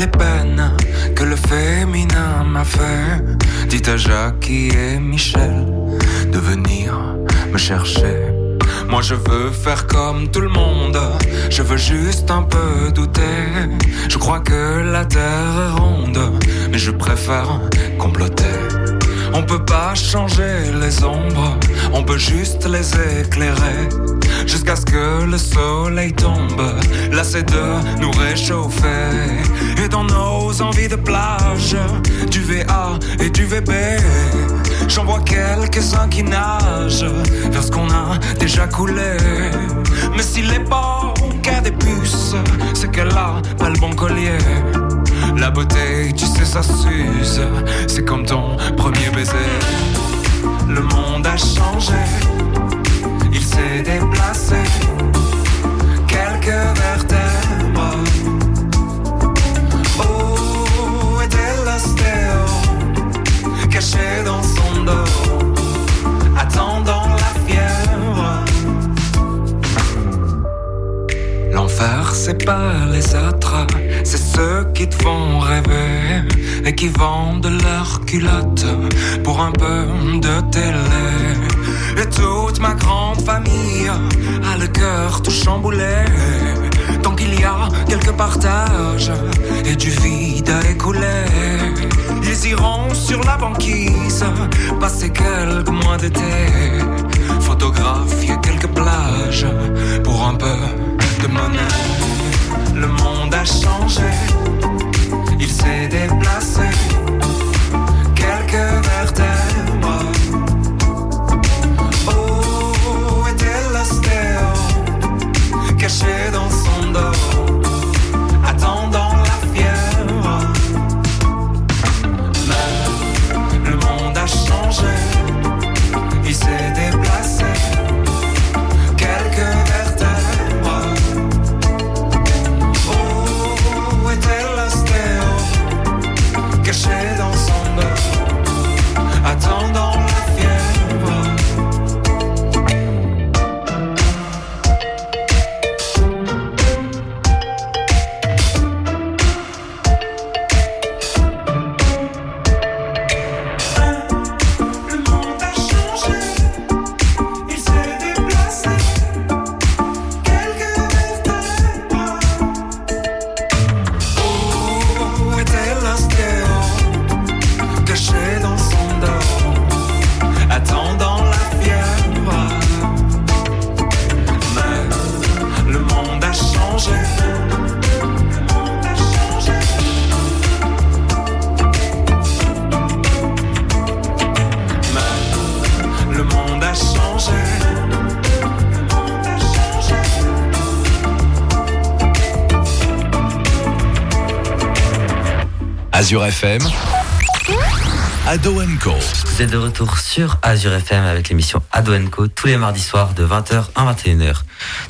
les peines que le féminin m'a fait. Dites à Jackie et Michel de venir me chercher. Moi je veux faire comme tout le monde, je veux juste un peu douter. Je crois que la terre est ronde, mais je préfère comploter. On peut pas changer les ombres, on peut juste les éclairer. Jusqu'à ce que le soleil tombe, lassé de nous réchauffer. Et dans nos envies de plage, du VA et du VB, j'en vois quelques-uns qui nagent vers ce qu'on a déjà coulé. Mais s'il est pas qu'à des puces, c'est qu'elle a pas le bon collier. La beauté, tu sais, ça s'use. C'est comme ton premier baiser. Le monde a changé. Il s'est déplacé. Quelques vertèbres. Oh, était l'ostéo. Caché dans son dos. Attendant la fièvre? L'enfer, c'est pas les autres, c'est ceux qui te font rêver et qui vendent leurs culottes pour un peu de télé. Et toute ma grande famille a le cœur tout chamboulé. Tant qu'il y a quelques partages et du vide à écouler, ils iront sur la banquise passer quelques mois d'été, photographier quelques plages pour un peu de monnaie. Le monde a changé, il s'est déplacé. Quelques vertèbres. Caché dans Ado Co. Vous êtes de retour sur Azure FM avec l'émission Ado Co tous les mardis soirs de 20h à 21h.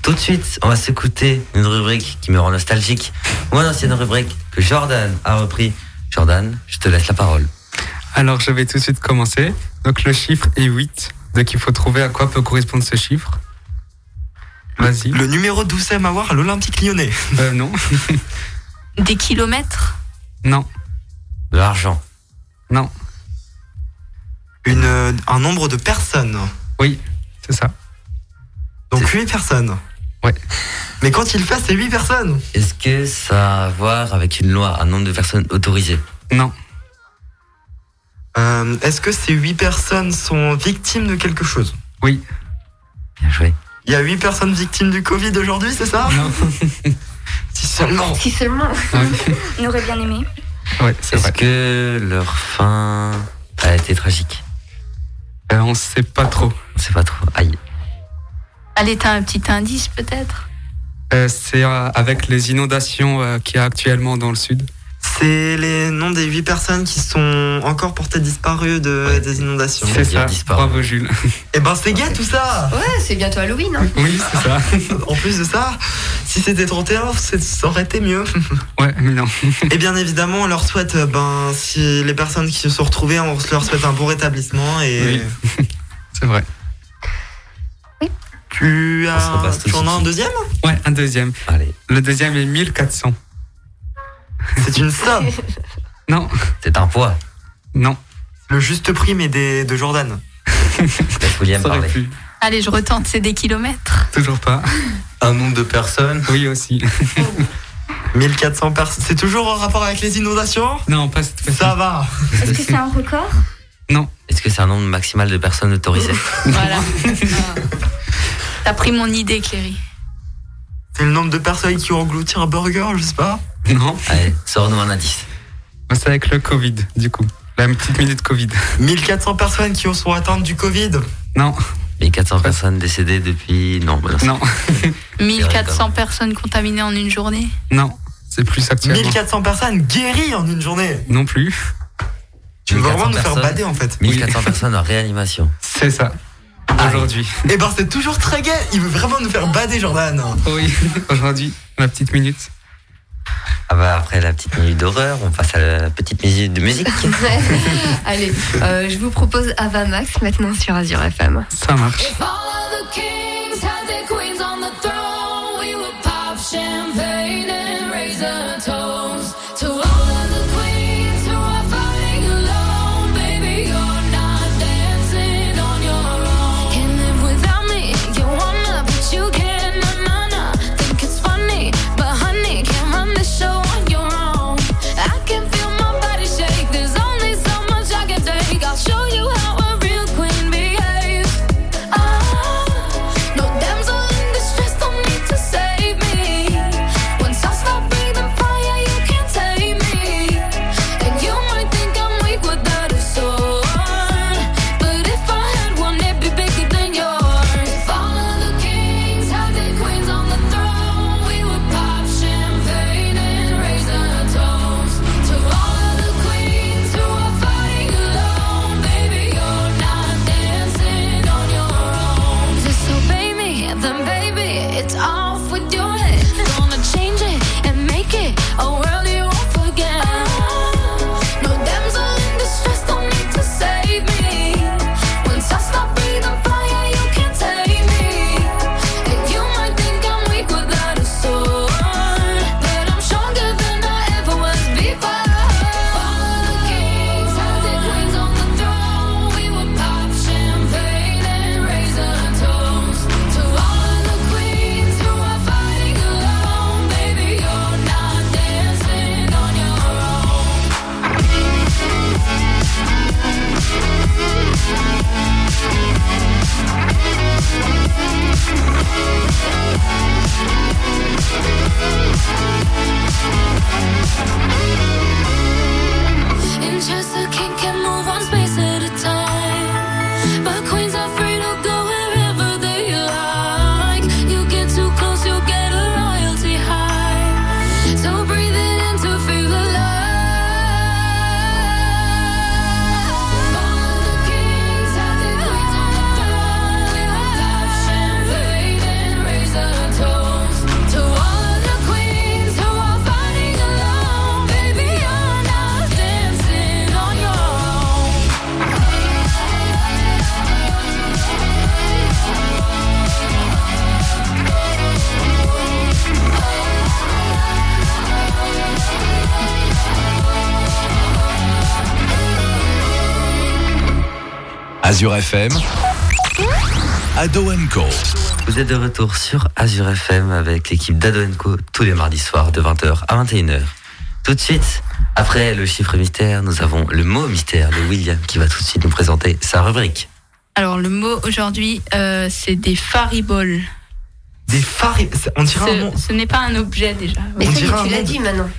Tout de suite, on va s'écouter une rubrique qui me rend nostalgique. Mon ancienne rubrique que Jordan a repris. Jordan, je te laisse la parole. Alors, je vais tout de suite commencer. Donc, le chiffre est 8. Donc, il faut trouver à quoi peut correspondre ce chiffre. Vas-y. Le numéro 12 à avoir à l'Olympique lyonnais. Euh, non. Des kilomètres? Non. De l'argent. Non. Une, un nombre de personnes. Oui, c'est ça. Donc 8 personnes. Ouais. Mais quand il fait, c'est 8 personnes. Est-ce que ça a à voir avec une loi, un nombre de personnes autorisées? Non. Euh, Est-ce que ces 8 personnes sont victimes de quelque chose? Oui. Bien joué. Il y a 8 personnes victimes du Covid aujourd'hui, c'est ça? Non. si seulement. Si seulement. On aurait bien aimé. Ouais, c'est Est-ce que leur fin a été tragique? Euh, on sait pas trop. On sait pas trop. Aïe. Allez, t'as un petit indice peut-être? Euh, c'est euh, avec les inondations euh, qu'il y a actuellement dans le sud. C'est les noms des 8 personnes qui sont encore portées disparues de, des inondations. C'est ça. Bravo, Jules. Et ben c'est gay tout ça Ouais, c'est bientôt Halloween. Hein. Oui, c'est ça. En plus de ça, si c'était 31, c'est- ça aurait été mieux. Ouais, mais non. Et bien évidemment, on leur souhaite, euh, ben, si les personnes qui se sont retrouvées, on leur souhaite un bon rétablissement. Et Oui. C'est vrai. tu, as, repasse tout tu en as un deuxième? Ouais, un deuxième. Allez. Le deuxième est 1400. C'est une somme. Non, C'est un poids. non. Le juste prix, mais des, de Jordan. William parler. Allez, je retente, c'est des kilomètres. Toujours pas. Un nombre de personnes Oui, aussi. 1400 personnes. C'est toujours en rapport avec les inondations? Non, pas cette. Ça va. Est-ce que c'est un record? Non. Est-ce que c'est un nombre maximal de personnes autorisées? Voilà. T'as pris mon idée, Cléry. C'est le nombre de personnes qui ont englouti un burger, je sais pas. Non. Allez, sors-nous un indice. C'est avec le Covid, du coup. La petite minute Covid. 1400 personnes qui sont atteintes du Covid. Non. 1400 personnes décédées depuis. Non, bah non. Non. 1400 personnes contaminées en une journée. Non. C'est plus actuellement. 1400 personnes guéries en une journée. Non plus. Tu veux vraiment 1400 nous faire bader en fait. 1400 personnes en réanimation. C'est ça. Aujourd'hui. Et ben c'est toujours très gai. Il veut vraiment nous faire bader, Jordan. Oui, aujourd'hui, la petite minute. Ah bah après la petite minute d'horreur, on passe à la petite minute de musique. Allez, euh, je vous propose Ava Max maintenant sur Azure FM. Ça marche. Azure FM, Ado Co. Vous êtes de retour sur Azure FM avec l'équipe d'Ado Co tous les mardis soirs de 20h à 21h. Tout de suite, après le chiffre mystère, nous avons le mot mystère de William qui va tout de suite nous présenter sa rubrique. Alors, le mot aujourd'hui, euh, c'est des fariboles. Des faris. On dirait un nom. Ce, ce n'est pas un objet déjà. Mais On ça dirait tu l'as dit maintenant.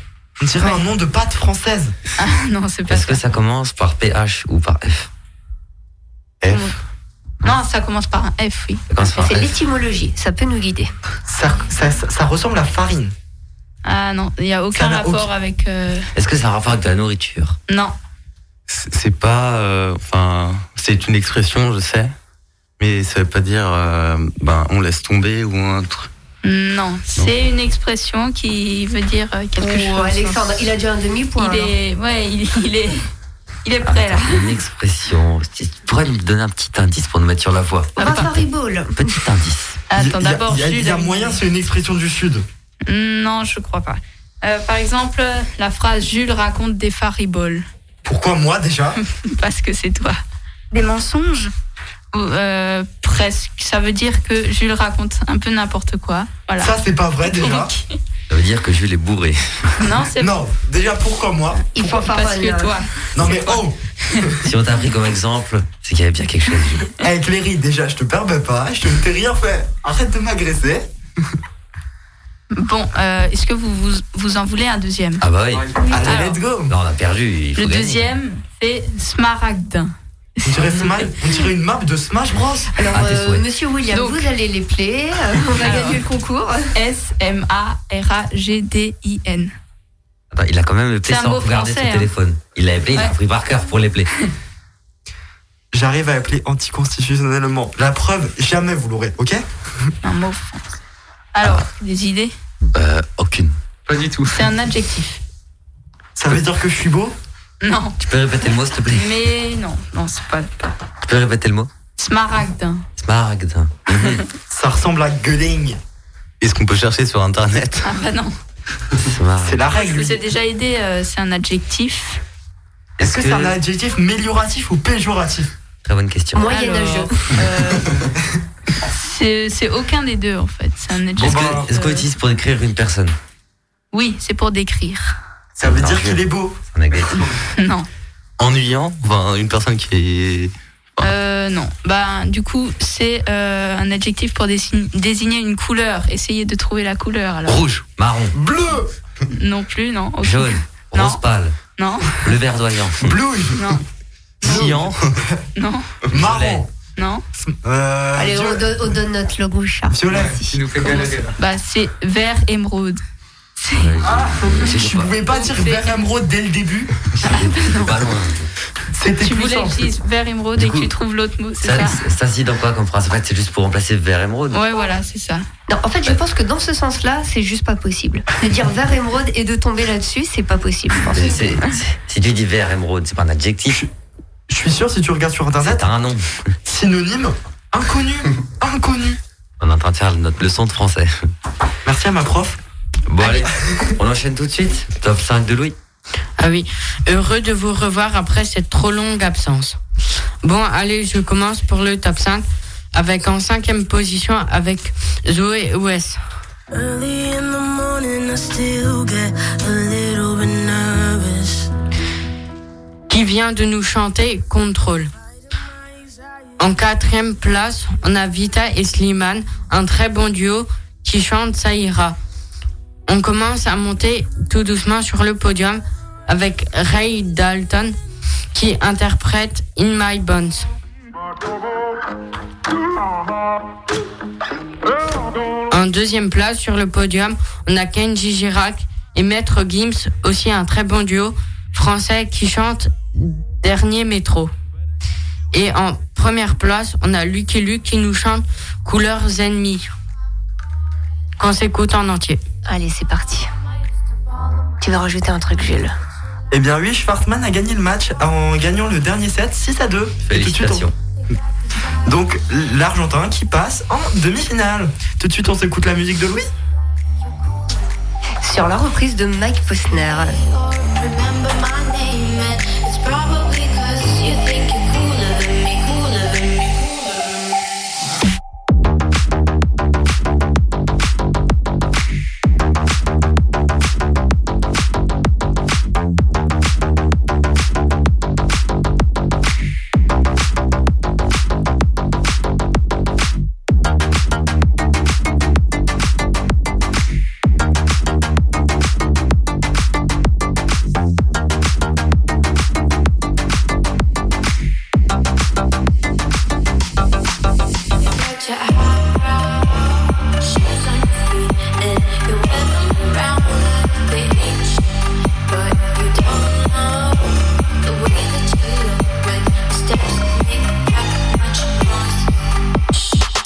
On dirait un nom de pâte française. Ah, non, c'est pas Est-ce que ça commence par PH ou par F? Non, ça commence par un F, oui. Ça commence par C'est F. l'étymologie, ça peut nous guider. Ça, ça, ça- ça ressemble à farine. Ah non, il n'y a aucun n'a rapport aucun- avec. euh, Est-ce que ça a un rapport avec de la nourriture? Non. C'est c'est pas, euh, enfin, c'est une expression, je sais, mais ça veut pas dire, euh, ben, on laisse tomber ou un truc. Non, c'est une expression qui veut dire euh, quelque Oh, chose. Alexandre, il a déjà un demi-point. Il alors. est, ouais, il, il est, il est prêt là. Une expression. Tu pourrais nous donner un petit indice pour nous mettre sur la voie On va Fariball. Petit indice. Attends, Il y a- d'abord, il y a, il y a moyen, c'est une expression du Sud. Non, je crois pas. Euh, par exemple, la phrase Jules raconte des fariboles. Pourquoi moi déjà Parce que c'est toi. Des mensonges euh, presque. Ça veut dire que Jules raconte un peu n'importe quoi. Voilà. Ça, c'est pas vrai déjà. Ça veut dire que Jules est bourré. Non, c'est Non, déjà pourquoi moi Il faut parce que toi. Non mais oh si on t'a pris comme exemple, c'est qu'il y avait bien quelque chose, Jules. Avec Cléry, déjà, je te permets pas, je te t'ai rien fait. Arrête de m'agresser. Bon, euh, est-ce que vous, vous vous en voulez un deuxième? Ah bah oui. Allez, Alors, let's go. Non, on a perdu. Il faut Le gagner. deuxième, c'est Smaragd. On dirait, Smash- on dirait une map de Smash Bros. Alors, Ah, euh, monsieur William, Donc- vous allez les play. euh, on va Alors. gagner le concours. S-M-A-R-A-G-D-I-N. Attends, il a quand même un sans regarder français, son hein. téléphone. Il l'a appelé, il l'a Ouais. pris par cœur pour les play. J'arrive à appeler anticonstitutionnellement. La preuve, jamais vous l'aurez, ok? Un mot français. Alors, des idées? Euh, aucune. Pas du tout. C'est un adjectif. Ça veut dire que je suis beau? Non, Tu peux répéter le mot, s'il te plaît mais non, non, c'est pas. Tu peux répéter le mot Smaragd. Smaragd. Ça ressemble à Gueling. Est-ce qu'on peut chercher sur internet Ah bah non. C'est la Je règle. vous ai déjà aidé, euh, c'est un adjectif. Est-ce que c'est un adjectif mélioratif ou péjoratif Très bonne question. Moyenâgeux. Alors, euh, c'est c'est aucun des deux en fait. C'est un Est-ce adjectif. que- est-ce qu'on utilise pour décrire une personne Oui, c'est pour décrire. Ça veut dire qu'il est beau. C'est un. Non. Ennuyant Enfin, une personne qui est. Euh, non. Bah, du coup, c'est euh, un adjectif pour désign- désigner une couleur. Essayez de trouver la couleur. Alors. Rouge, marron, Bleu Non plus, non. Jaune, Non. rose pâle, Non, bleu verdoyant, Bleu non, Cyan non, Marron non. euh, Allez, on donne, on donne notre logo chat. Violet. Tu nous fais galérer. Bah, c'est vert émeraude. C'est- Je Je pouvais pas dire vert émeraude dès le début. Pas loin. C'était Tu voulais que je dise vert émeraude et que tu trouves l'autre mot, c'est Ça, ça, ça, se dit dans quoi comme phrase En fait, c'est juste pour remplacer vert émeraude. Ouais, voilà, c'est ça. Non, en fait, je pense que dans ce sens-là, c'est juste pas possible. De dire vert émeraude et de tomber là-dessus, c'est pas possible. je pense. C'est- c'est- c'est- si tu dis vert émeraude, c'est pas un adjectif, Je suis sûr, si tu regardes sur internet, c'est un nom. synonyme inconnu. Inconnu. On est en train de faire notre leçon de français. Merci à ma prof. Bon, allez, on enchaîne tout de suite. Top 5 de Louis. Ah oui, heureux de vous revoir après cette trop longue absence. Bon, allez, je commence pour le top 5 avec en cinquième position avec Zoé West. Early in the morning, I still get a little bit nervous. qui vient de nous chanter Contrôle. En quatrième place, on a Vita et Slimane, un très bon duo qui chante Ça ira. On commence à monter tout doucement sur le podium avec Ray Dalton qui interprète In My Bones. En deuxième place sur le podium, on a Kenji Girac et Maître Gims, aussi un très bon duo français qui chante Dernier métro. Et en première place, on a Lucky Luke qui nous chante Couleurs ennemies. Qu'on s'écoute en entier. Allez, c'est parti. Tu vas rajouter un truc, Jules. Eh bien oui, Schwartzmann a gagné le match en gagnant le dernier set 6 à 2. Et tout de suite, on- Félicitations. Donc l'Argentin qui passe en demi-finale. Tout de suite, on s'écoute la musique de Louis. Sur la reprise de Mike Posner.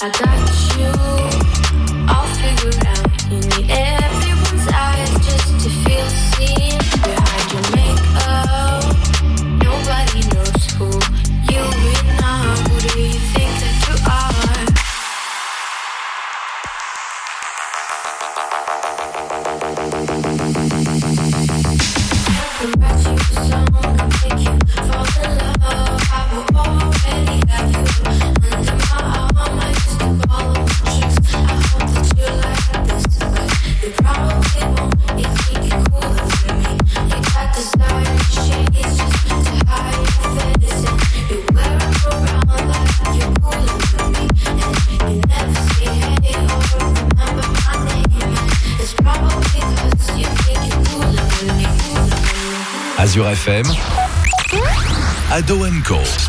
I got you FM, Ado Co.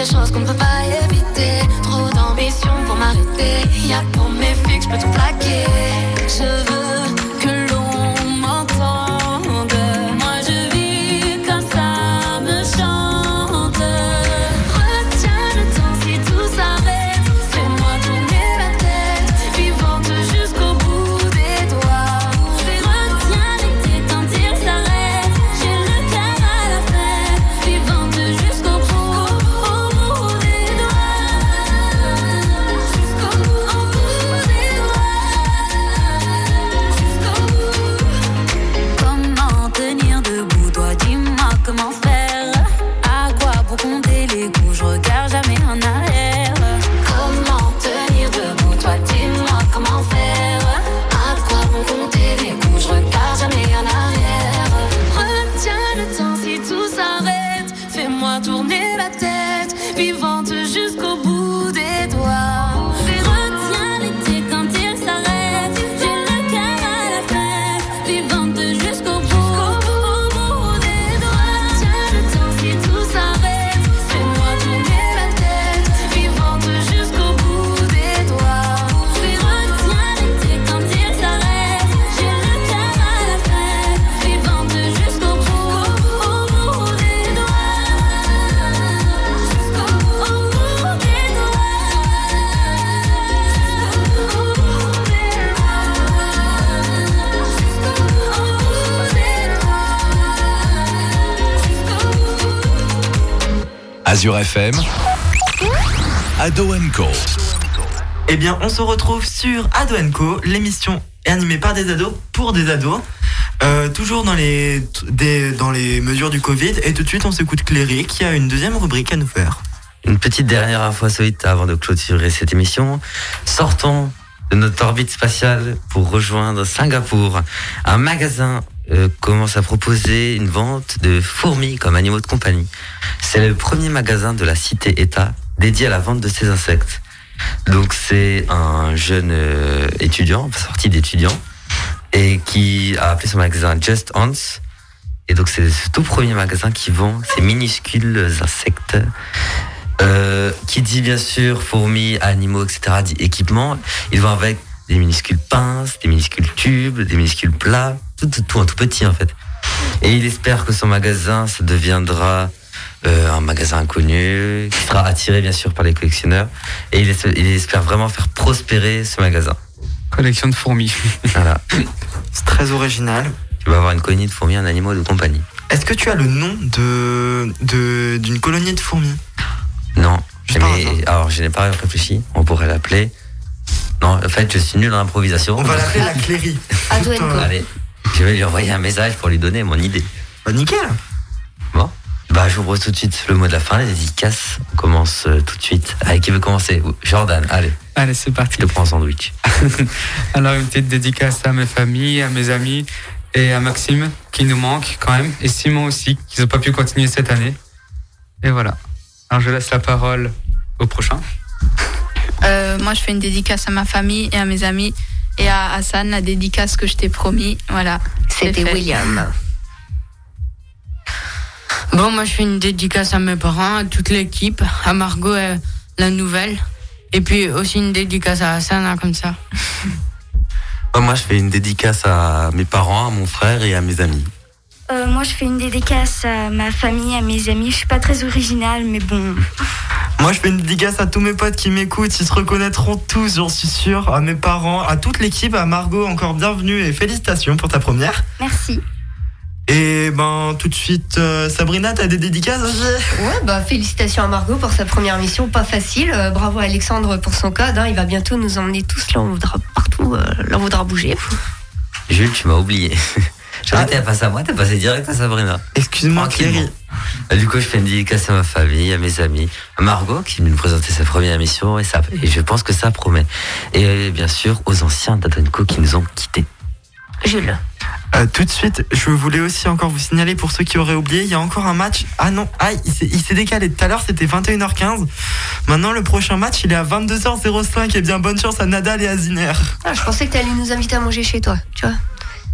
des choses qu'on ne peut pas éviter. Trop d'ambition pour m'arrêter. Y a pour mes fixes, je peux tout plaquer. Azure FM, Ado Co. Eh bien, on se retrouve sur Ado Co. L'émission est animée par des ados pour des ados. Euh, toujours dans les, des- dans les mesures du Covid. Et tout de suite, on s'écoute Cléry qui a une deuxième rubrique à nous faire. Une petite dernière info insolite avant de clôturer cette émission. Sortons de notre orbite spatiale pour rejoindre Singapour. Un magasin euh, commence à proposer une vente de fourmis comme animaux de compagnie. C'est le premier magasin de la cité-État dédié à la vente de ces insectes. Donc c'est un jeune euh, étudiant, sorti d'étudiant, et qui a appelé son magasin Just Ants. Et donc c'est ce tout premier magasin qui vend ces minuscules insectes. Euh, qui dit bien sûr fourmis, animaux, etc. dit équipement. Ils vont avec des minuscules pinces, des minuscules tubes, des minuscules plats, tout, tout, tout, un tout petit en fait. Et il espère que son magasin, ça deviendra euh, un magasin inconnu, qui sera attiré bien sûr par les collectionneurs. Et il, espère- il espère vraiment faire prospérer ce magasin. Collection de fourmis. Voilà. C'est très original. Tu vas avoir une colonie de fourmis, un animal de compagnie. Est-ce que tu as le nom de de- d'une colonie de fourmis? Non, mais alors je n'ai pas réfléchi. On pourrait l'appeler. Non, en fait, je suis nul en improvisation. On va l'appeler la Cléry. Allez, je vais lui envoyer un message pour lui donner mon idée. Bah nickel. Bon, bah j'ouvre tout de suite le mot de la fin, les dédicaces. On commence euh, tout de suite. Allez, qui veut commencer Jordan, allez. Allez, c'est parti. Je te prends un sandwich. Alors, une petite dédicace à mes familles, à mes amis et à Maxime qui nous manque quand même, et Simon aussi, qui n'ont pas pu continuer cette année. Et voilà. Alors, je laisse la parole au prochain. Euh, moi, je fais une dédicace à ma famille et à mes amis. Et à Hassan, la dédicace que je t'ai promis. Voilà. C'était William. Bon, moi, je fais une dédicace à mes parents, à toute l'équipe, à Margot, euh, la nouvelle. Et puis aussi une dédicace à Sana comme ça. Moi, je fais une dédicace à mes parents, à mon frère et à mes amis. Euh, moi, je fais une dédicace à ma famille, à mes amis. Je suis pas très originale, mais bon. Moi, je fais une dédicace à tous mes potes qui m'écoutent. Ils se reconnaîtront tous, j'en suis sûr. À mes parents, à toute l'équipe, à Margot, encore bienvenue et félicitations pour ta première. Merci. Et ben, tout de suite, euh, Sabrina, t'as des dédicaces aussi Ouais, bah félicitations à Margot pour sa première mission, pas facile. Euh, bravo à Alexandre pour son code. hein. Il va bientôt nous emmener tous là, on voudra partout, euh, là on voudra bouger. Jules, tu m'as oublié. Été à passer à moi, t'as passé direct à Sabrina. Excuse-moi, Cléry. Du coup, je fais une dédicace à ma famille, à mes amis, à Margot qui vient nous présenter sa première émission et, ça, et je pense que ça promet. Et euh, bien sûr, aux anciens d'Atenco qui nous ont quittés. Jules. Euh, tout de suite, je voulais aussi encore vous signaler pour ceux qui auraient oublié, il y a encore un match. Ah non, ah, il s'est- il s'est décalé. Tout à l'heure, c'était 21h15. Maintenant, le prochain match, il est à 22h05. Et bien, bonne chance à Nadal et à Ziner. Ah, je pensais que t'allais nous inviter à manger chez toi, tu vois.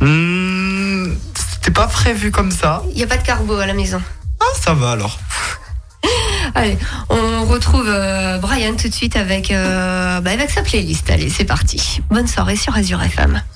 Hmm, c'était pas prévu comme ça. Il y a pas de carbo à la maison. Ah, ça va alors. Allez, on retrouve euh, Brian tout de suite avec, euh, bah, avec sa playlist. Allez, c'est parti. Bonne soirée sur Azure FM.